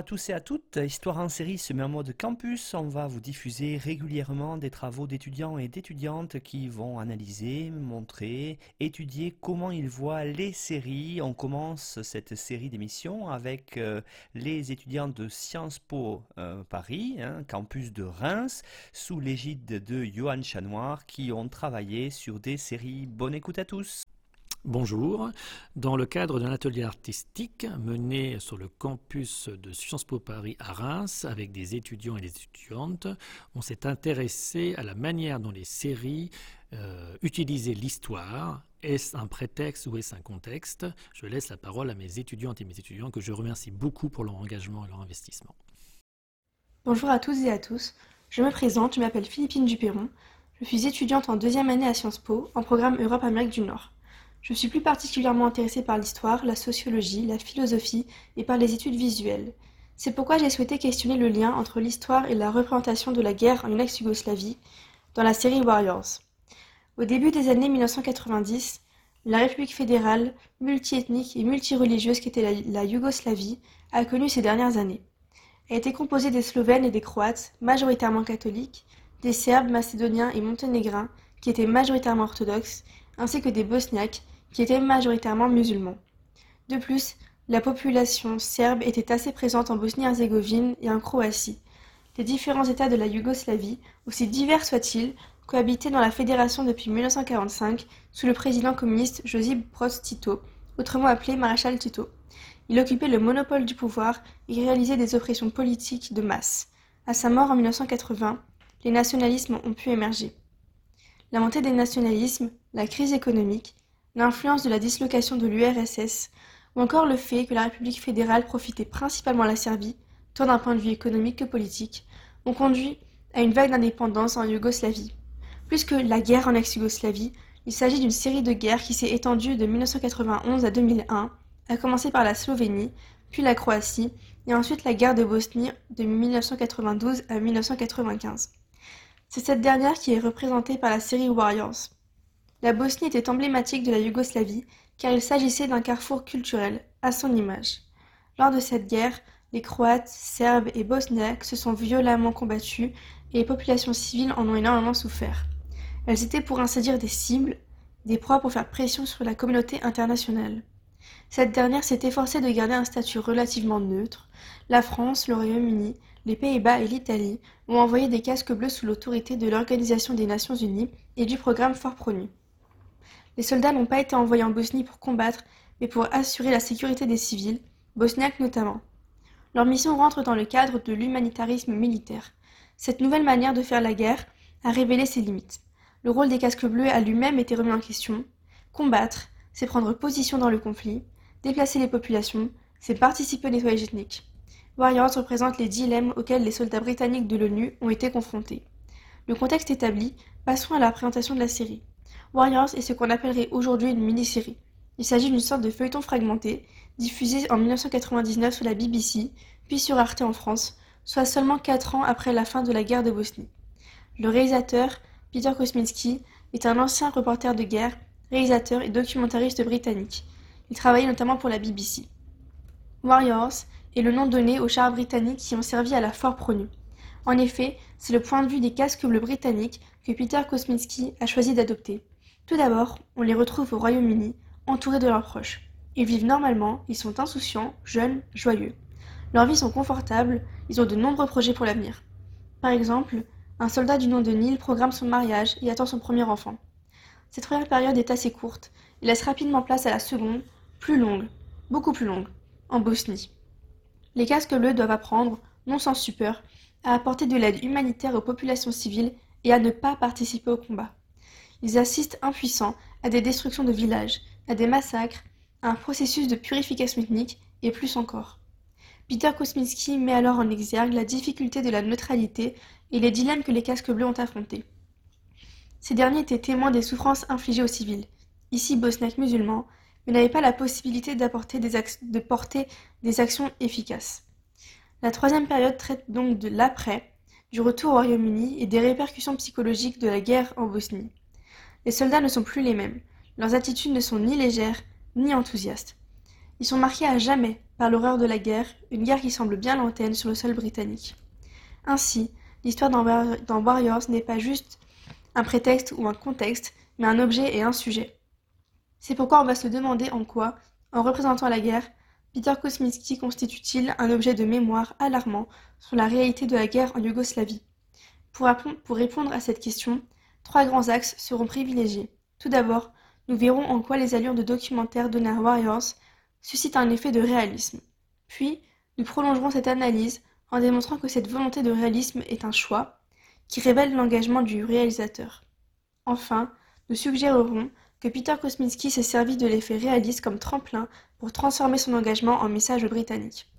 À tous et à toutes, Histoire en série se met en mode campus. On va vous diffuser régulièrement des travaux d'étudiants et d'étudiantes qui vont analyser, montrer, étudier comment ils voient les séries. On commence cette série d'émissions avec euh, les étudiants de Sciences Po euh, Paris, hein, campus de Reims, sous l'égide de Johan Chanoir qui ont travaillé sur des séries. Bonne écoute à tous. Bonjour. Dans le cadre d'un atelier artistique mené sur le campus de Sciences Po Paris à Reims avec des étudiants et des étudiantes, on s'est intéressé à la manière dont les séries euh, utilisaient l'histoire. Est-ce un prétexte ou est-ce un contexte? Je laisse la parole à mes étudiantes et mes étudiants que je remercie beaucoup pour leur engagement et leur investissement. Bonjour à tous et à tous. Je me présente, je m'appelle Philippine Duperron. Je suis étudiante en deuxième année à Sciences Po en programme Europe-Amérique du Nord. Je suis plus particulièrement intéressée par l'histoire, la sociologie, la philosophie et par les études visuelles. C'est pourquoi j'ai souhaité questionner le lien entre l'histoire et la représentation de la guerre en ex-Yougoslavie dans la série Warriors. Au début des années 1990, la République fédérale, multiethnique et multireligieuse qu'était la, la Yougoslavie, a connu ces dernières années. Elle était composée des Slovènes et des Croates, majoritairement catholiques, des Serbes, Macédoniens et Monténégrins, qui étaient majoritairement orthodoxes, ainsi que des Bosniaques, qui étaient majoritairement musulmans. De plus, la population serbe était assez présente en Bosnie-Herzégovine et en Croatie. Les différents États de la Yougoslavie, aussi divers soient-ils, cohabitaient dans la fédération depuis 1945 sous le président communiste Josip Broz Tito, autrement appelé maréchal Tito. Il occupait le monopole du pouvoir et réalisait des oppressions politiques de masse. À sa mort en 1980, les nationalismes ont pu émerger. La montée des nationalismes, la crise économique, l'influence de la dislocation de l'URSS, ou encore le fait que la République fédérale profitait principalement à la Serbie, tant d'un point de vue économique que politique, ont conduit à une vague d'indépendance en Yougoslavie. Plus que la guerre en ex-Yougoslavie, il s'agit d'une série de guerres qui s'est étendue de 1991 à 2001, à commencer par la Slovénie, puis la Croatie, et ensuite la guerre de Bosnie de 1992 à 1995. C'est cette dernière qui est représentée par la série Warriors. La Bosnie était emblématique de la Yougoslavie car il s'agissait d'un carrefour culturel, à son image. Lors de cette guerre, les Croates, Serbes et Bosniaques se sont violemment combattus et les populations civiles en ont énormément souffert. Elles étaient pour ainsi dire des cibles, des proies pour faire pression sur la communauté internationale. Cette dernière s'est efforcée de garder un statut relativement neutre. La France, le Royaume-Uni, les Pays-Bas et l'Italie ont envoyé des casques bleus sous l'autorité de l'Organisation des Nations Unies et du programme Fort Pronu. Les soldats n'ont pas été envoyés en Bosnie pour combattre, mais pour assurer la sécurité des civils, bosniaques notamment. Leur mission rentre dans le cadre de l'humanitarisme militaire. Cette nouvelle manière de faire la guerre a révélé ses limites. Le rôle des casques bleus a lui-même été remis en question. Combattre, c'est prendre position dans le conflit, déplacer les populations, c'est participer au nettoyage ethnique. Warriors représente les dilemmes auxquels les soldats britanniques de l'ONU ont été confrontés. Le contexte établi, passons à la présentation de la série. Warriors est ce qu'on appellerait aujourd'hui une mini-série. Il s'agit d'une sorte de feuilleton fragmenté, diffusé en 1999 sur la BBC, puis sur Arte en France, soit seulement 4 ans après la fin de la guerre de Bosnie. Le réalisateur, Peter Kosminski, est un ancien reporter de guerre, réalisateur et documentariste britannique. Il travaillait notamment pour la BBC. Warriors est le nom donné aux chars britanniques qui ont servi à la Fort Pronu. En effet, c'est le point de vue des casques bleus britanniques que Peter Kosminski a choisi d'adopter. Tout d'abord, on les retrouve au Royaume-Uni, entourés de leurs proches. Ils vivent normalement, ils sont insouciants, jeunes, joyeux. Leurs vies sont confortables, ils ont de nombreux projets pour l'avenir. Par exemple, un soldat du nom de Neil programme son mariage et attend son premier enfant. Cette première période est assez courte, il laisse rapidement place à la seconde, plus longue, beaucoup plus longue, en Bosnie. Les casques bleus doivent apprendre, non sans stupeur, à apporter de l'aide humanitaire aux populations civiles et à ne pas participer au combat. Ils assistent impuissants à des destructions de villages, à des massacres, à un processus de purification ethnique et plus encore. Peter Kosminski met alors en exergue la difficulté de la neutralité et les dilemmes que les casques bleus ont affrontés. Ces derniers étaient témoins des souffrances infligées aux civils, ici bosniaques musulmans, mais n'avaient pas la possibilité de porter des actions efficaces. La troisième période traite donc de l'après, du retour au Royaume-Uni et des répercussions psychologiques de la guerre en Bosnie. Les soldats ne sont plus les mêmes, leurs attitudes ne sont ni légères ni enthousiastes. Ils sont marqués à jamais par l'horreur de la guerre, une guerre qui semble bien lointaine sur le sol britannique. Ainsi, l'histoire dans Warriors n'est pas juste un prétexte ou un contexte, mais un objet et un sujet. C'est pourquoi on va se demander en quoi, en représentant la guerre, Peter Kosminski constitue-t-il un objet de mémoire alarmant sur la réalité de la guerre en Yougoslavie? Pour, répondre à cette question, trois grands axes seront privilégiés. Tout d'abord, nous verrons en quoi les allures de documentaire de Warriors suscitent un effet de réalisme. Puis, nous prolongerons cette analyse en démontrant que cette volonté de réalisme est un choix qui révèle l'engagement du réalisateur. Enfin, nous suggérerons que Peter Kosminski s'est servi de l'effet réaliste comme tremplin pour transformer son engagement en message britannique.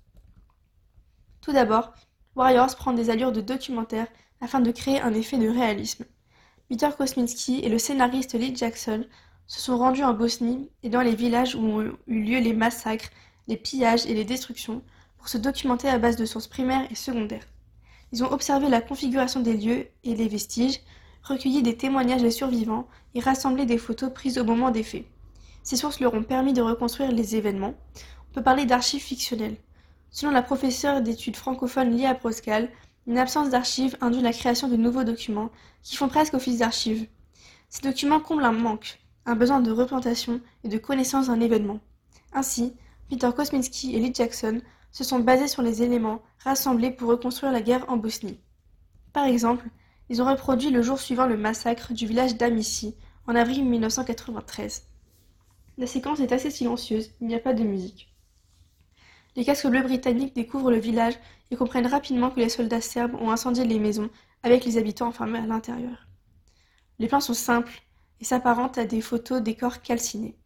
Tout d'abord, Warriors prend des allures de documentaire afin de créer un effet de réalisme. Peter Kosminski et le scénariste Lee Jackson se sont rendus en Bosnie et dans les villages où ont eu lieu les massacres, les pillages et les destructions pour se documenter à base de sources primaires et secondaires. Ils ont observé la configuration des lieux et des vestiges, recueilli des témoignages des survivants et rassemblé des photos prises au moment des faits. Ces sources leur ont permis de reconstruire les événements. On peut parler d'archives fictionnelles. Selon la professeure d'études francophones Lia Proscal, une absence d'archives induit la création de nouveaux documents qui font presque office d'archives. Ces documents comblent un manque, un besoin de représentation et de connaissance d'un événement. Ainsi, Peter Kosminski et Lee Jackson se sont basés sur les éléments rassemblés pour reconstruire la guerre en Bosnie. Par exemple, ils ont reproduit le jour suivant le massacre du village d'Amici, en avril 1993. La séquence est assez silencieuse, il n'y a pas de musique. Les casques bleus britanniques découvrent le village et comprennent rapidement que les soldats serbes ont incendié les maisons avec les habitants enfermés à l'intérieur. Les plans sont simples et s'apparentent à des photos des corps calcinés.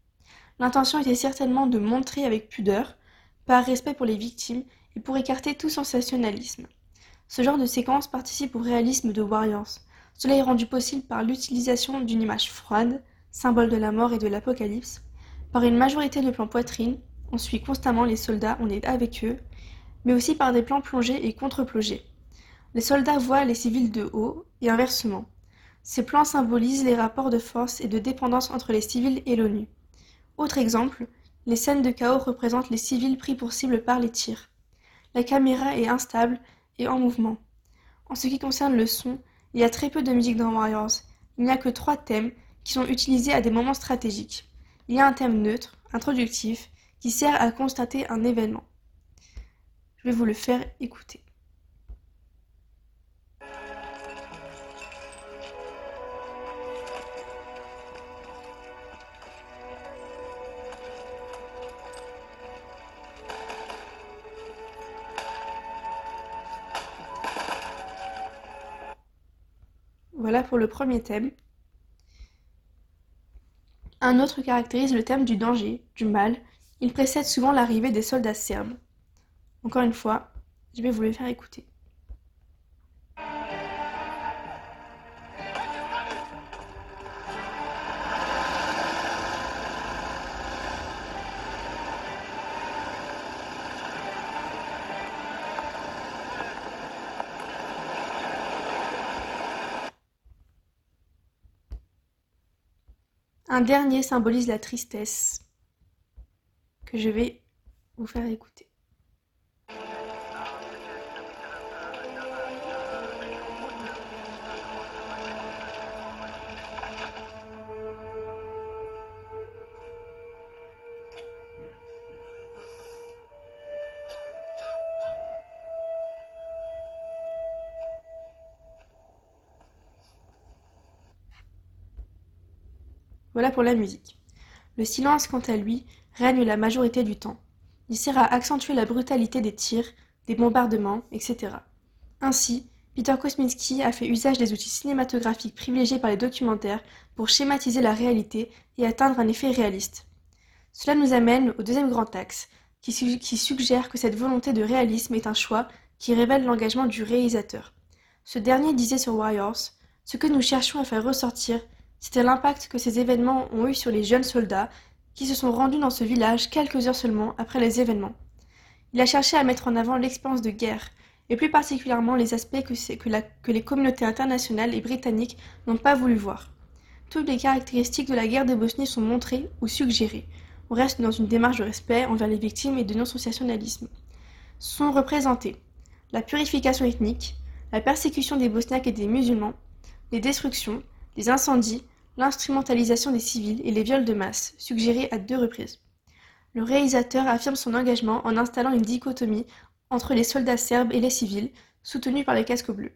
L'intention était certainement de montrer avec pudeur, par respect pour les victimes et pour écarter tout sensationnalisme. Ce genre de séquence participe au réalisme de Warriors. Cela est rendu possible par l'utilisation d'une image froide, symbole de la mort et de l'apocalypse, par une majorité de plans poitrine, on suit constamment les soldats, on est avec eux, mais aussi par des plans plongés et contre-plongés. Les soldats voient les civils de haut et inversement. Ces plans symbolisent les rapports de force et de dépendance entre les civils et l'ONU. Autre exemple, les scènes de chaos représentent les civils pris pour cible par les tirs. La caméra est instable et en mouvement. En ce qui concerne le son, il y a très peu de musique dans Warriors. Il n'y a que trois thèmes qui sont utilisés à des moments stratégiques. Il y a un thème neutre, introductif, qui sert à constater un événement. Je vais vous le faire écouter. Pour le premier thème. Un autre caractérise le thème du danger, du mal. Il précède souvent l'arrivée des soldats serbes. Encore une fois, je vais vous le faire écouter. Un dernier symbolise la tristesse que je vais vous faire écouter. Voilà pour la musique. Le silence, quant à lui, règne la majorité du temps. Il sert à accentuer la brutalité des tirs, des bombardements, etc. Ainsi, Peter Kosminski a fait usage des outils cinématographiques privilégiés par les documentaires pour schématiser la réalité et atteindre un effet réaliste. Cela nous amène au deuxième grand axe, qui, suggère que cette volonté de réalisme est un choix qui révèle l'engagement du réalisateur. Ce dernier disait sur Warriors Ce que nous cherchions à faire ressortir, c'était l'impact que ces événements ont eu sur les jeunes soldats qui se sont rendus dans ce village quelques heures seulement après les événements. Il a cherché à mettre en avant l'expérience de guerre, et plus particulièrement les aspects que, les communautés internationales et britanniques n'ont pas voulu voir. Toutes les caractéristiques de la guerre de Bosnie sont montrées ou suggérées. On reste dans une démarche de respect envers les victimes et de non-sensationnalisme. Sont représentées la purification ethnique, la persécution des Bosniaques et des musulmans, les destructions, les incendies, l'instrumentalisation des civils et les viols de masse, suggérés à deux reprises. Le réalisateur affirme son engagement en installant une dichotomie entre les soldats serbes et les civils, soutenus par les casques bleus.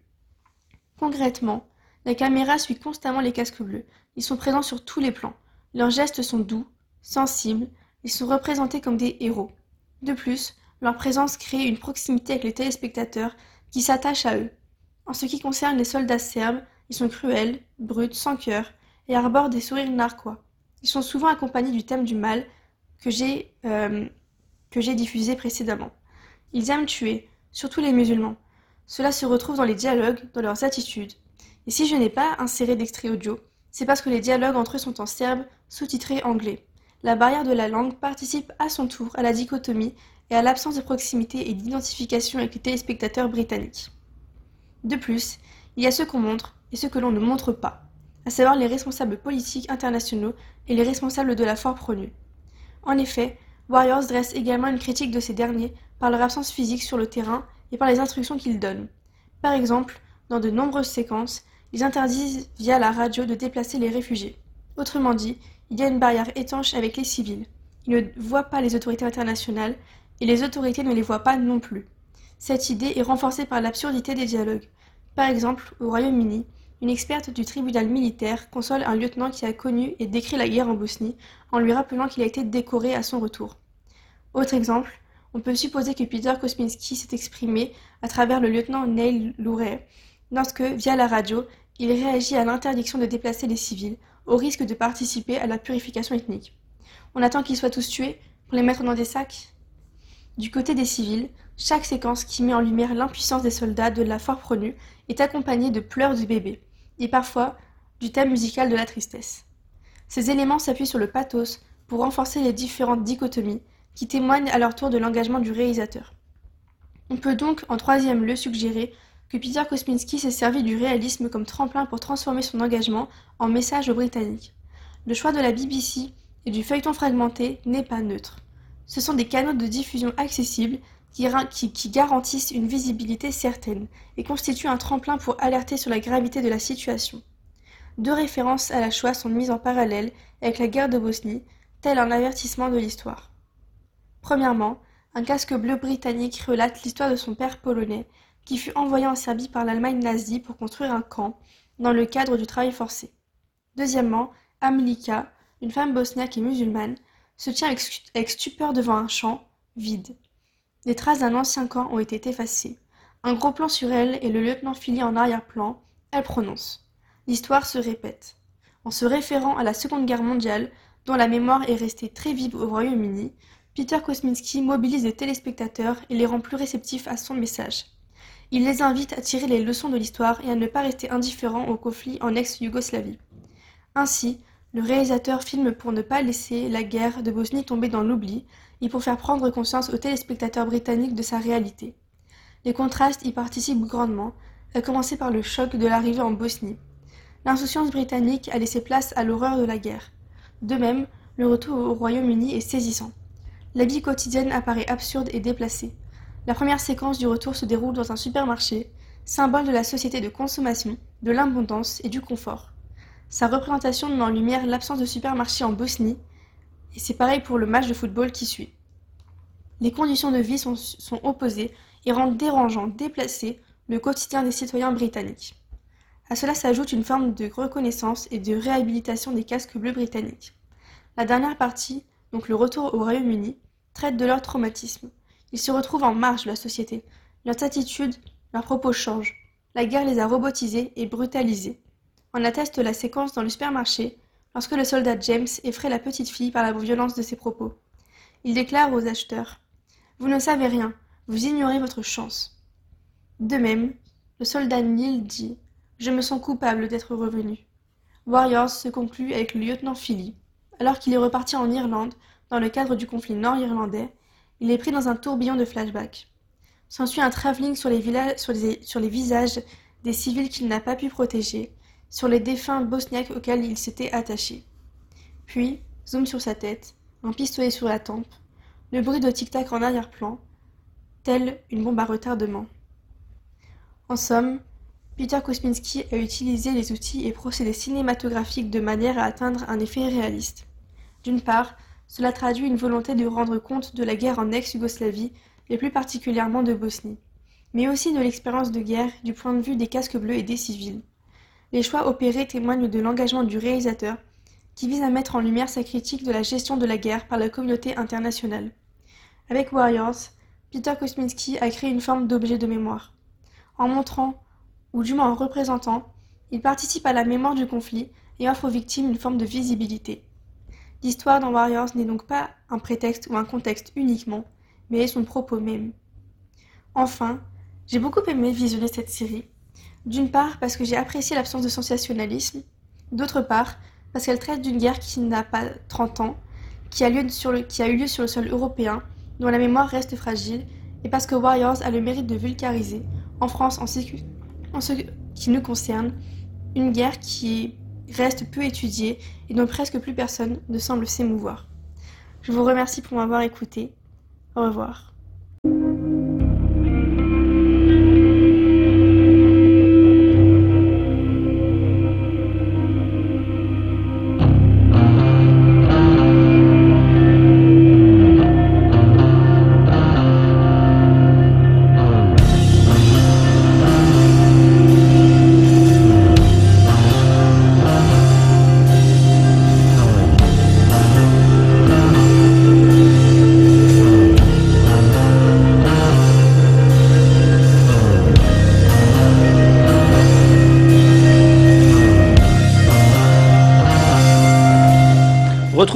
Concrètement, la caméra suit constamment les casques bleus. Ils sont présents sur tous les plans. Leurs gestes sont doux, sensibles, ils sont représentés comme des héros. De plus, leur présence crée une proximité avec les téléspectateurs qui s'attachent à eux. En ce qui concerne les soldats serbes, ils sont cruels, bruts, sans cœur, et arborent des sourires narquois. Ils sont souvent accompagnés du thème du mal que j'ai euh, diffusé précédemment. Ils aiment tuer, surtout les musulmans. Cela se retrouve dans les dialogues, dans leurs attitudes. Et si je n'ai pas inséré d'extrait audio, c'est parce que les dialogues entre eux sont en serbe, sous-titré anglais. La barrière de la langue participe à son tour à la dichotomie et à l'absence de proximité et d'identification avec les téléspectateurs britanniques. De plus, il y a ceux qu'on montre et ceux que l'on ne montre pas, à savoir les responsables politiques internationaux et les responsables de la force pronnue. En effet, Warriors dresse également une critique de ces derniers par leur absence physique sur le terrain et par les instructions qu'ils donnent. Par exemple, dans de nombreuses séquences, ils interdisent via la radio de déplacer les réfugiés. Autrement dit, il y a une barrière étanche avec les civils. Ils ne voient pas les autorités internationales et les autorités ne les voient pas non plus. Cette idée est renforcée par l'absurdité des dialogues. Par exemple, au Royaume-Uni, une experte du tribunal militaire console un lieutenant qui a connu et décrit la guerre en Bosnie en lui rappelant qu'il a été décoré à son retour. Autre exemple, on peut supposer que Peter Kosminski s'est exprimé à travers le lieutenant Neil Louret lorsque, via la radio, il réagit à l'interdiction de déplacer les civils, au risque de participer à la purification ethnique. On attend qu'ils soient tous tués pour les mettre dans des sacs Du côté des civils, chaque séquence qui met en lumière l'impuissance des soldats de la force prenue est accompagnée de pleurs du bébé, et parfois du thème musical de la tristesse. Ces éléments s'appuient sur le pathos pour renforcer les différentes dichotomies qui témoignent à leur tour de l'engagement du réalisateur. On peut donc en troisième lieu suggérer que Peter Kosminski s'est servi du réalisme comme tremplin pour transformer son engagement en message aux Britanniques. Le choix de la BBC et du feuilleton fragmenté n'est pas neutre. Ce sont des canaux de diffusion accessibles qui, garantissent une visibilité certaine et constituent un tremplin pour alerter sur la gravité de la situation. Deux références à la Shoah sont mises en parallèle avec la guerre de Bosnie, tel un avertissement de l'histoire. Premièrement, un casque bleu britannique relate l'histoire de son père polonais, qui fut envoyé en Serbie par l'Allemagne nazie pour construire un camp, dans le cadre du travail forcé. Deuxièmement, Amilika, une femme bosniaque et musulmane, se tient avec stupeur devant un champ vide. Les traces d'un ancien camp ont été effacées. Un gros plan sur elle et le lieutenant filé en arrière-plan, elle prononce. L'histoire se répète. En se référant à la Seconde Guerre mondiale, dont la mémoire est restée très vive au Royaume-Uni, Peter Kosminski mobilise les téléspectateurs et les rend plus réceptifs à son message. Il les invite à tirer les leçons de l'histoire et à ne pas rester indifférents au conflit en ex-Yougoslavie. Ainsi, le réalisateur filme pour ne pas laisser la guerre de Bosnie tomber dans l'oubli et pour faire prendre conscience aux téléspectateurs britanniques de sa réalité. Les contrastes y participent grandement, à commencer par le choc de l'arrivée en Bosnie. L'insouciance britannique a laissé place à l'horreur de la guerre. De même, le retour au Royaume-Uni est saisissant. La vie quotidienne apparaît absurde et déplacée. La première séquence du retour se déroule dans un supermarché, symbole de la société de consommation, de l'abondance et du confort. Sa représentation met en lumière l'absence de supermarché en Bosnie, et c'est pareil pour le match de football qui suit. Les conditions de vie sont, opposées et rendent dérangeant, déplacé le quotidien des citoyens britanniques. À cela s'ajoute une forme de reconnaissance et de réhabilitation des casques bleus britanniques. La dernière partie donc le retour au Royaume-Uni, traitent de leur traumatisme. Ils se retrouvent en marge de la société. Leurs attitudes, leurs propos changent. La guerre les a robotisés et brutalisés. On atteste la séquence dans le supermarché, lorsque le soldat James effraie la petite fille par la violence de ses propos. Il déclare aux acheteurs Vous ne savez rien, vous ignorez votre chance. De même, le soldat Neil dit Je me sens coupable d'être revenu. Warriors se conclut avec le lieutenant Philly. Alors qu'il est reparti en Irlande, dans le cadre du conflit nord-irlandais, il est pris dans un tourbillon de flashbacks. S'ensuit un travelling sur les, sur, sur les visages des civils qu'il n'a pas pu protéger, sur les défunts bosniaques auxquels il s'était attaché. Puis, zoom sur sa tête, un pistolet sur la tempe, le bruit de tic-tac en arrière-plan, tel une bombe à retardement. En somme, Peter Kosminski a utilisé les outils et procédés cinématographiques de manière à atteindre un effet réaliste. D'une part, cela traduit une volonté de rendre compte de la guerre en ex-Yougoslavie et plus particulièrement de Bosnie, mais aussi de l'expérience de guerre du point de vue des casques bleus et des civils. Les choix opérés témoignent de l'engagement du réalisateur, qui vise à mettre en lumière sa critique de la gestion de la guerre par la communauté internationale. Avec Warriors, Peter Kosminski a créé une forme d'objet de mémoire. En montrant, ou du moins en représentant, il participe à la mémoire du conflit et offre aux victimes une forme de visibilité. L'histoire dans Warriors n'est donc pas un prétexte ou un contexte uniquement, mais son propos même. Enfin, j'ai beaucoup aimé visionner cette série. D'une part parce que j'ai apprécié l'absence de sensationnalisme, d'autre part parce qu'elle traite d'une guerre qui n'a pas 30 ans, qui a, eu lieu sur le sol européen, dont la mémoire reste fragile, et parce que Warriors a le mérite de vulgariser, en France en en ce qui nous concerne, une guerre qui reste peu étudiée et dont presque plus personne ne semble s'émouvoir. Je vous remercie pour m'avoir écouté au revoir.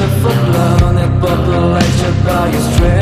the full-blown, it bubble like your body's drip.